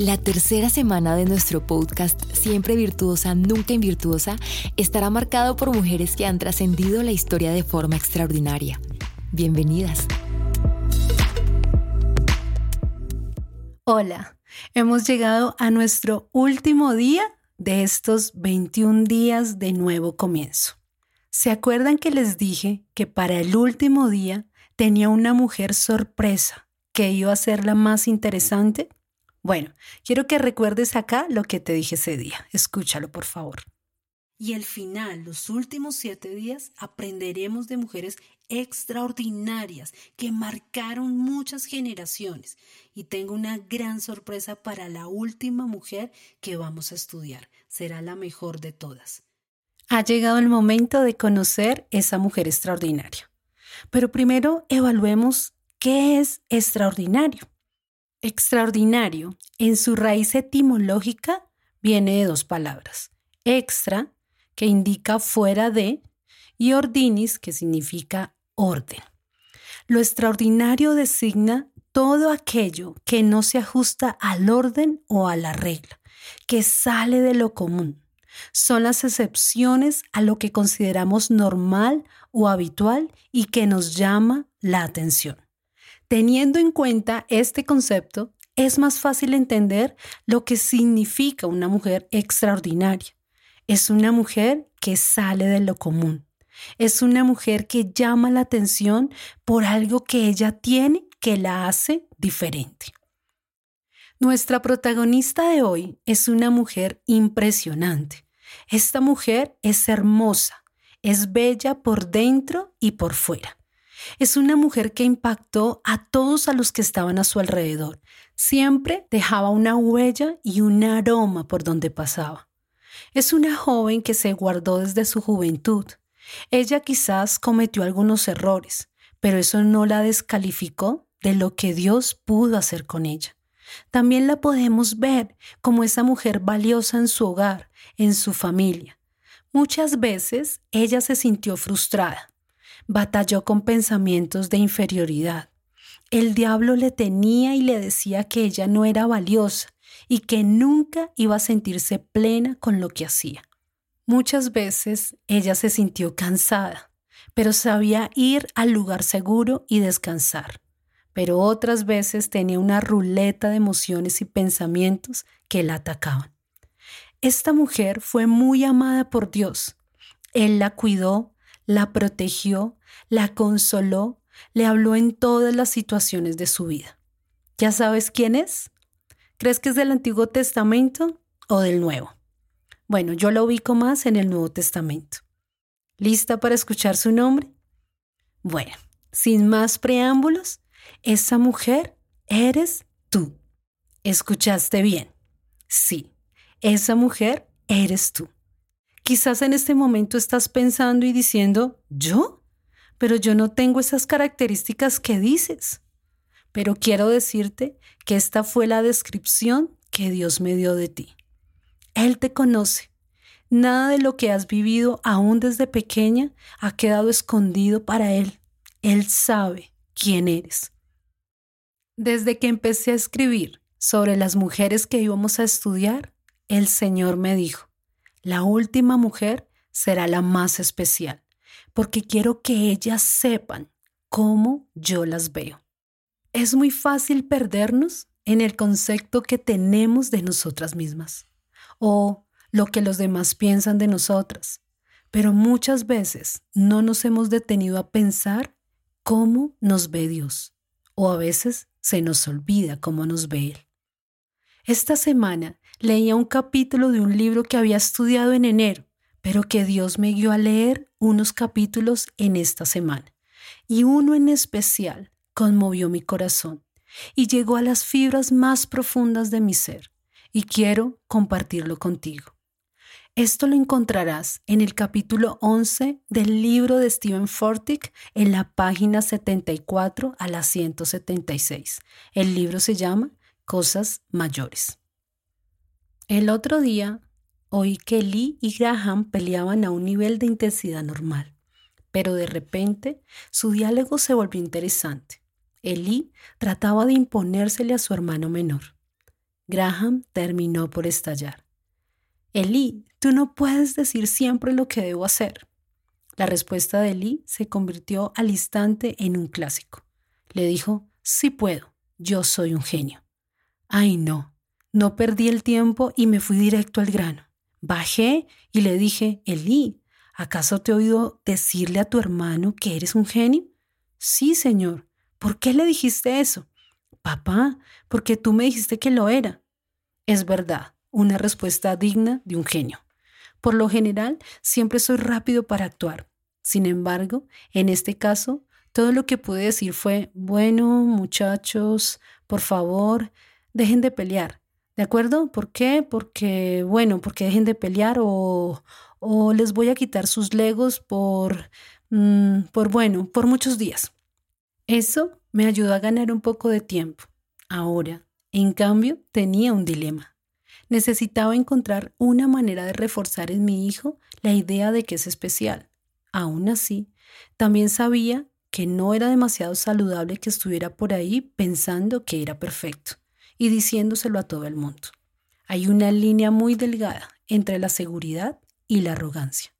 La tercera semana de nuestro podcast, Siempre Virtuosa, Nunca Invirtuosa, estará marcado por mujeres que han trascendido la historia de forma extraordinaria. Bienvenidas. Hola, hemos llegado a nuestro último día de estos 21 días de nuevo comienzo. ¿Se acuerdan que les dije que para el último día tenía una mujer sorpresa que iba a ser la más interesante? Bueno, quiero que recuerdes acá lo que te dije ese día. Escúchalo, por favor. Y al final, los últimos siete días, aprenderemos de mujeres extraordinarias que marcaron muchas generaciones. Y tengo una gran sorpresa para la última mujer que vamos a estudiar. Será la mejor de todas. Ha llegado el momento de conocer esa mujer extraordinaria. Pero primero evaluemos qué es extraordinario. Extraordinario, en su raíz etimológica, viene de dos palabras. Extra, que indica fuera de, y ordinis, que significa orden. Lo extraordinario designa todo aquello que no se ajusta al orden o a la regla, que sale de lo común. Son las excepciones a lo que consideramos normal o habitual y que nos llama la atención. Teniendo en cuenta este concepto, es más fácil entender lo que significa una mujer extraordinaria. Es una mujer que sale de lo común. Es una mujer que llama la atención por algo que ella tiene que la hace diferente. Nuestra protagonista de hoy es una mujer impresionante. Esta mujer es hermosa, es bella por dentro y por fuera. Es una mujer que impactó a todos a los que estaban a su alrededor. Siempre dejaba una huella y un aroma por donde pasaba. Es una joven que se guardó desde su juventud. Ella quizás cometió algunos errores, pero eso no la descalificó de lo que Dios pudo hacer con ella. También la podemos ver como esa mujer valiosa en su hogar, en su familia. Muchas veces ella se sintió frustrada, batalló con pensamientos de inferioridad. El diablo le tenía y le decía que ella no era valiosa y que nunca iba a sentirse plena con lo que hacía. Muchas veces ella se sintió cansada, pero sabía ir al lugar seguro y descansar. Pero otras veces tenía una ruleta de emociones y pensamientos que la atacaban. Esta mujer fue muy amada por Dios. Él la cuidó, la protegió, la consoló, le habló en todas las situaciones de su vida. ¿Ya sabes quién es? ¿Crees que es del Antiguo Testamento o del Nuevo? Bueno, yo la ubico más en el Nuevo Testamento. ¿Lista para escuchar su nombre? Bueno, sin más preámbulos, esa mujer eres tú. ¿Escuchaste bien? Sí, esa mujer eres tú. Quizás en este momento estás pensando y diciendo, ¿yo? Pero yo no tengo esas características que dices. Pero quiero decirte que esta fue la descripción que Dios me dio de ti. Él te conoce. Nada de lo que has vivido aún desde pequeña ha quedado escondido para Él. Él sabe quién eres. Desde que empecé a escribir sobre las mujeres que íbamos a estudiar, el Señor me dijo, la última mujer será la más especial, porque quiero que ellas sepan cómo yo las veo. Es muy fácil perdernos en el concepto que tenemos de nosotras mismas o lo que los demás piensan de nosotras, pero muchas veces no nos hemos detenido a pensar cómo nos ve Dios o a veces se nos olvida cómo nos ve Él. Esta semana leía un capítulo de un libro que había estudiado en enero, pero que Dios me guió a leer unos capítulos en esta semana. Y uno en especial conmovió mi corazón y llegó a las fibras más profundas de mi ser, y quiero compartirlo contigo. Esto lo encontrarás en el capítulo 11 del libro de Stephen Fortick en la página 74 a la 176. El libro se llama Cosas Mayores. El otro día oí que Lee y Graham peleaban a un nivel de intensidad normal, pero de repente su diálogo se volvió interesante. Lee trataba de imponérsele a su hermano menor. Graham terminó por estallar. Elí, tú no puedes decir siempre lo que debo hacer. La respuesta de Elí se convirtió al instante en un clásico. Le dijo, sí puedo, yo soy un genio. Ay, no, no perdí el tiempo y me fui directo al grano. Bajé y le dije, Elí, ¿acaso te he oído decirle a tu hermano que eres un genio? Sí, señor. ¿Por qué le dijiste eso? Papá, porque tú me dijiste que lo era. Es verdad, una respuesta digna de un genio. Por lo general, siempre soy rápido para actuar. Sin embargo, en este caso, todo lo que pude decir fue, bueno, muchachos, por favor, dejen de pelear. ¿De acuerdo? ¿Por qué? Porque, bueno, porque dejen de pelear o, o les voy a quitar sus legos por, mm, por, bueno, por muchos días. Eso me ayudó a ganar un poco de tiempo. Ahora, en cambio, tenía un dilema. Necesitaba encontrar una manera de reforzar en mi hijo la idea de que es especial. Aún así, también sabía que no era demasiado saludable que estuviera por ahí pensando que era perfecto y diciéndoselo a todo el mundo. Hay una línea muy delgada entre la seguridad y la arrogancia.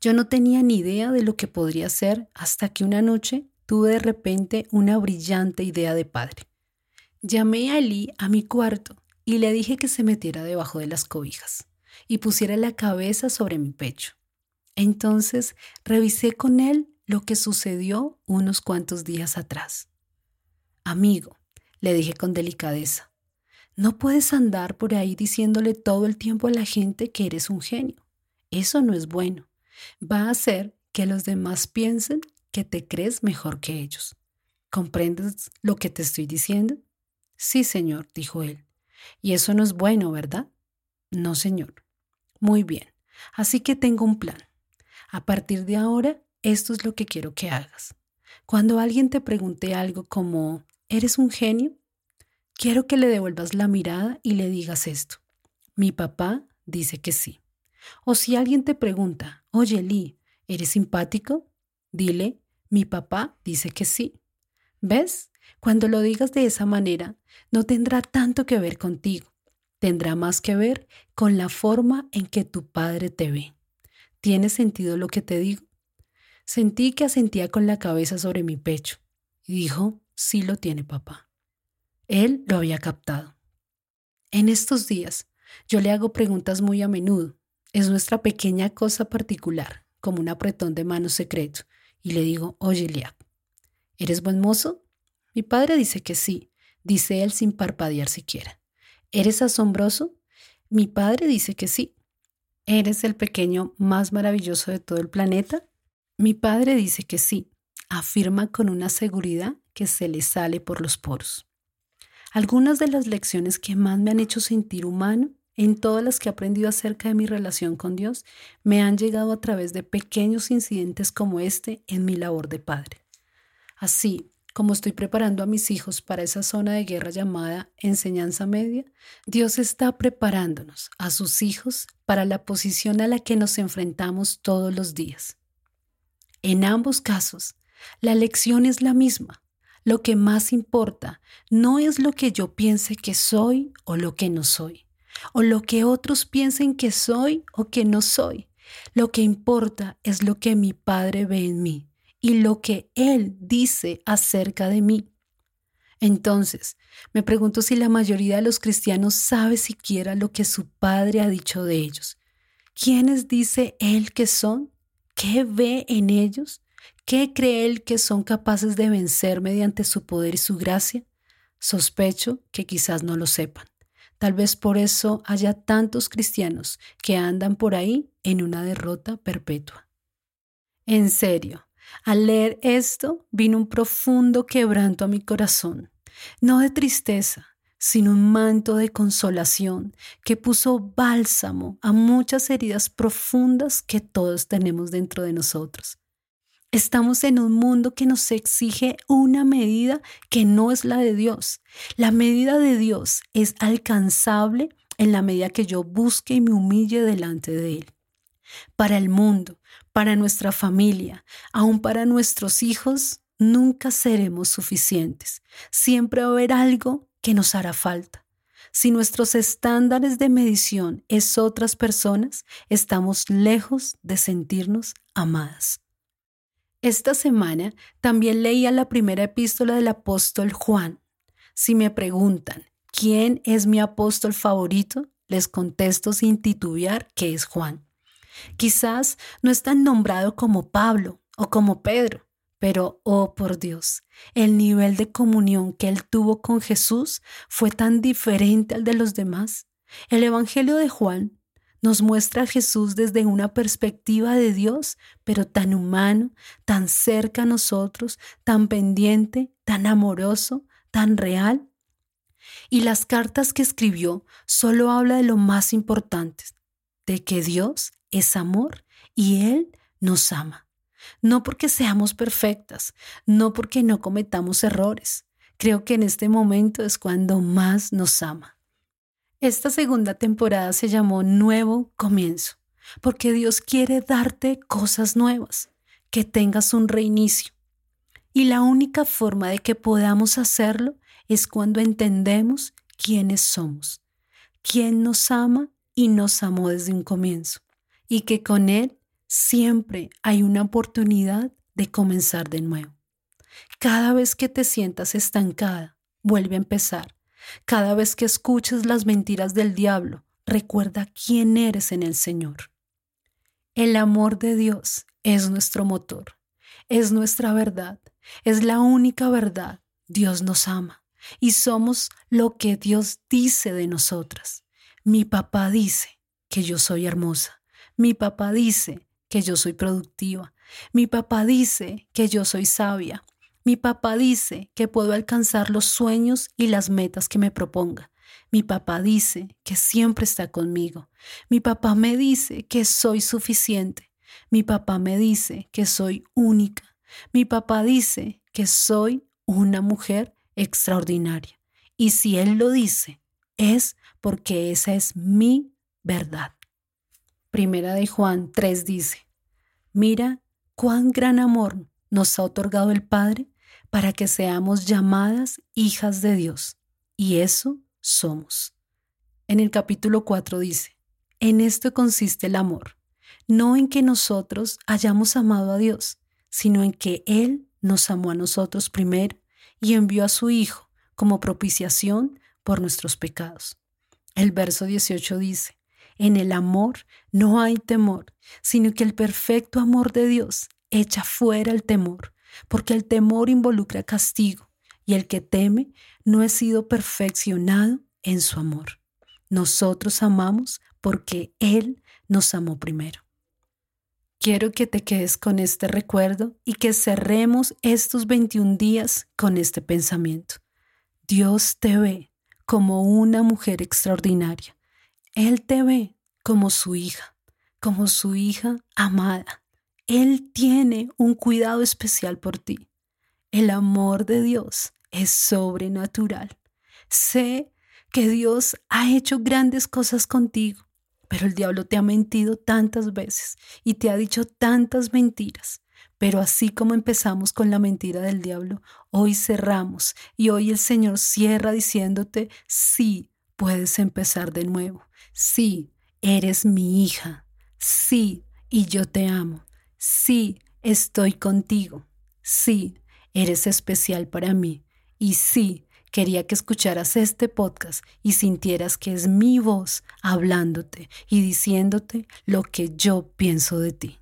Yo no tenía ni idea de lo que podría ser hasta que una noche tuve de repente una brillante idea de padre. Llamé a Eli a mi cuarto y le dije que se metiera debajo de las cobijas y pusiera la cabeza sobre mi pecho. Entonces revisé con él lo que sucedió unos cuantos días atrás. Amigo, le dije con delicadeza, no puedes andar por ahí diciéndole todo el tiempo a la gente que eres un genio. Eso no es bueno. Va a hacer que los demás piensen que te crees mejor que ellos. ¿Comprendes lo que te estoy diciendo? Sí, señor, dijo él. Y eso no es bueno, ¿verdad? No, señor. Muy bien. Así que tengo un plan. A partir de ahora, esto es lo que quiero que hagas. Cuando alguien te pregunte algo como, ¿eres un genio? Quiero que le devuelvas la mirada y le digas esto. Mi papá dice que sí. O si alguien te pregunta, oye Lee, ¿eres simpático? Dile, mi papá dice que sí. ¿Ves? Cuando lo digas de esa manera, no tendrá tanto que ver contigo, tendrá más que ver con la forma en que tu padre te ve. ¿Tiene sentido lo que te digo? Sentí que asentía con la cabeza sobre mi pecho y dijo, sí lo tiene papá. Él lo había captado. En estos días, yo le hago preguntas muy a menudo. Es nuestra pequeña cosa particular, como un apretón de mano secreto, y le digo, oye, Liab, ¿eres buen mozo? Mi padre dice que sí, dice él sin parpadear siquiera. ¿Eres asombroso? Mi padre dice que sí. ¿Eres el pequeño más maravilloso de todo el planeta? Mi padre dice que sí, afirma con una seguridad que se le sale por los poros. Algunas de las lecciones que más me han hecho sentir humano en todas las que he aprendido acerca de mi relación con Dios me han llegado a través de pequeños incidentes como este en mi labor de padre. Así, como estoy preparando a mis hijos para esa zona de guerra llamada enseñanza media, Dios está preparándonos a sus hijos para la posición a la que nos enfrentamos todos los días. En ambos casos, la lección es la misma. Lo que más importa no es lo que yo piense que soy o lo que no soy, o lo que otros piensen que soy o que no soy. Lo que importa es lo que mi Padre ve en mí y lo que Él dice acerca de mí. Entonces, me pregunto si la mayoría de los cristianos sabe siquiera lo que su Padre ha dicho de ellos. ¿Quiénes dice Él que son? ¿Qué ve en ellos? ¿Qué cree Él que son capaces de vencer mediante su poder y su gracia? Sospecho que quizás no lo sepan. Tal vez por eso haya tantos cristianos que andan por ahí en una derrota perpetua. En serio, al leer esto vino un profundo quebranto a mi corazón, no de tristeza, sino un manto de consolación que puso bálsamo a muchas heridas profundas que todos tenemos dentro de nosotros. Estamos en un mundo que nos exige una medida que no es la de Dios. La medida de Dios es alcanzable en la medida que yo busque y me humille delante de Él. Para el mundo, para nuestra familia, aún para nuestros hijos, nunca seremos suficientes. Siempre va a haber algo que nos hará falta. Si nuestros estándares de medición es otras personas, estamos lejos de sentirnos amadas. Esta semana también leía la primera epístola del apóstol Juan. Si me preguntan, ¿quién es mi apóstol favorito? Les contesto sin titubear que es Juan. Quizás no es tan nombrado como Pablo o como Pedro, pero, oh por Dios, el nivel de comunión que él tuvo con Jesús fue tan diferente al de los demás. El Evangelio de Juan nos muestra a Jesús desde una perspectiva de Dios, pero tan humano, tan cerca a nosotros, tan pendiente, tan amoroso, tan real. Y las cartas que escribió solo habla de lo más importante, de que Dios es amor y Él nos ama. No porque seamos perfectas, no porque no cometamos errores. Creo que en este momento es cuando más nos ama. Esta segunda temporada se llamó Nuevo Comienzo, porque Dios quiere darte cosas nuevas, que tengas un reinicio. Y la única forma de que podamos hacerlo es cuando entendemos quiénes somos, quién nos ama y nos amó desde un comienzo, y que con Él siempre hay una oportunidad de comenzar de nuevo. Cada vez que te sientas estancada, vuelve a empezar cada vez que escuches las mentiras del diablo, recuerda quién eres en el Señor. El amor de Dios es nuestro motor, es nuestra verdad, es la única verdad. Dios nos ama y somos lo que Dios dice de nosotras. Mi papá dice que yo soy hermosa. Mi papá dice que yo soy productiva. Mi papá dice que yo soy sabia. Mi papá dice que puedo alcanzar los sueños y las metas que me proponga. Mi papá dice que siempre está conmigo. Mi papá me dice que soy suficiente. Mi papá me dice que soy única. Mi papá dice que soy una mujer extraordinaria. Y si él lo dice, es porque esa es mi verdad. Primera de Juan 3 dice, mira cuán gran amor nos ha otorgado el Padre para que seamos llamadas hijas de Dios. Y eso somos. En el capítulo 4 dice, en esto consiste el amor, no en que nosotros hayamos amado a Dios, sino en que Él nos amó a nosotros primero y envió a su Hijo como propiciación por nuestros pecados. El verso 18 dice, en el amor no hay temor, sino que el perfecto amor de Dios echa fuera el temor, porque el temor involucra castigo y el que teme no ha sido perfeccionado en su amor. Nosotros amamos porque Él nos amó primero. Quiero que te quedes con este recuerdo y que cerremos estos 21 días con este pensamiento. Dios te ve como una mujer extraordinaria. Él te ve como su hija, como su hija amada él tiene un cuidado especial por ti. El amor de Dios es sobrenatural. Sé que Dios ha hecho grandes cosas contigo, pero el diablo te ha mentido tantas veces y te ha dicho tantas mentiras. Pero así como empezamos con la mentira del diablo, hoy cerramos y hoy el Señor cierra diciéndote, sí, puedes empezar de nuevo. Sí, eres mi hija. Sí, y yo te amo. Sí, estoy contigo. Sí, eres especial para mí. Y sí, quería que escucharas este podcast y sintieras que es mi voz hablándote y diciéndote lo que yo pienso de ti.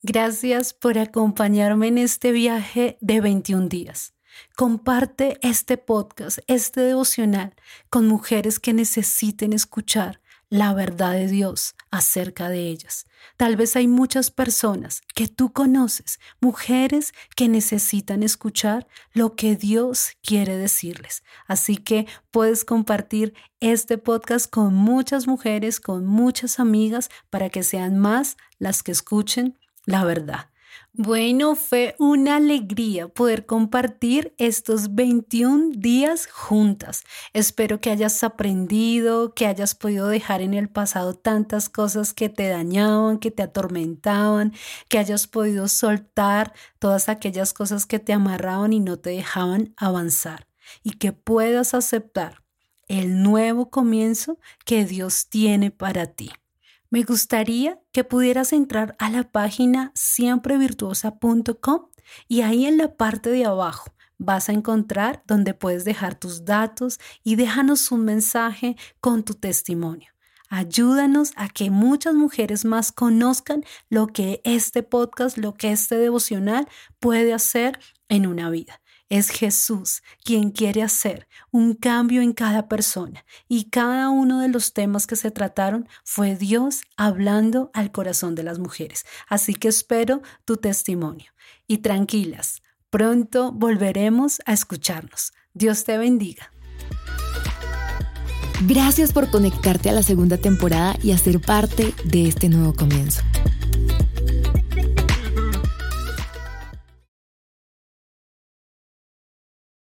Gracias por acompañarme en este viaje de 21 días. Comparte este podcast, este devocional, con mujeres que necesiten escuchar la verdad de Dios acerca de ellas. Tal vez hay muchas personas que tú conoces, mujeres que necesitan escuchar lo que Dios quiere decirles. Así que puedes compartir este podcast con muchas mujeres, con muchas amigas, para que sean más las que escuchen la verdad. Bueno, fue una alegría poder compartir estos 21 días juntas. Espero que hayas aprendido, que hayas podido dejar en el pasado tantas cosas que te dañaban, que te atormentaban, que hayas podido soltar todas aquellas cosas que te amarraban y no te dejaban avanzar y que puedas aceptar el nuevo comienzo que Dios tiene para ti. Me gustaría que pudieras entrar a la página siemprevirtuosa.com y ahí en la parte de abajo vas a encontrar donde puedes dejar tus datos y déjanos un mensaje con tu testimonio. Ayúdanos a que muchas mujeres más conozcan lo que este podcast, lo que este devocional puede hacer en una vida. Es Jesús quien quiere hacer un cambio en cada persona y cada uno de los temas que se trataron fue Dios hablando al corazón de las mujeres. Así que espero tu testimonio. Y tranquilas, pronto volveremos a escucharnos. Dios te bendiga. Gracias por conectarte a la segunda temporada y a ser parte de este nuevo comienzo.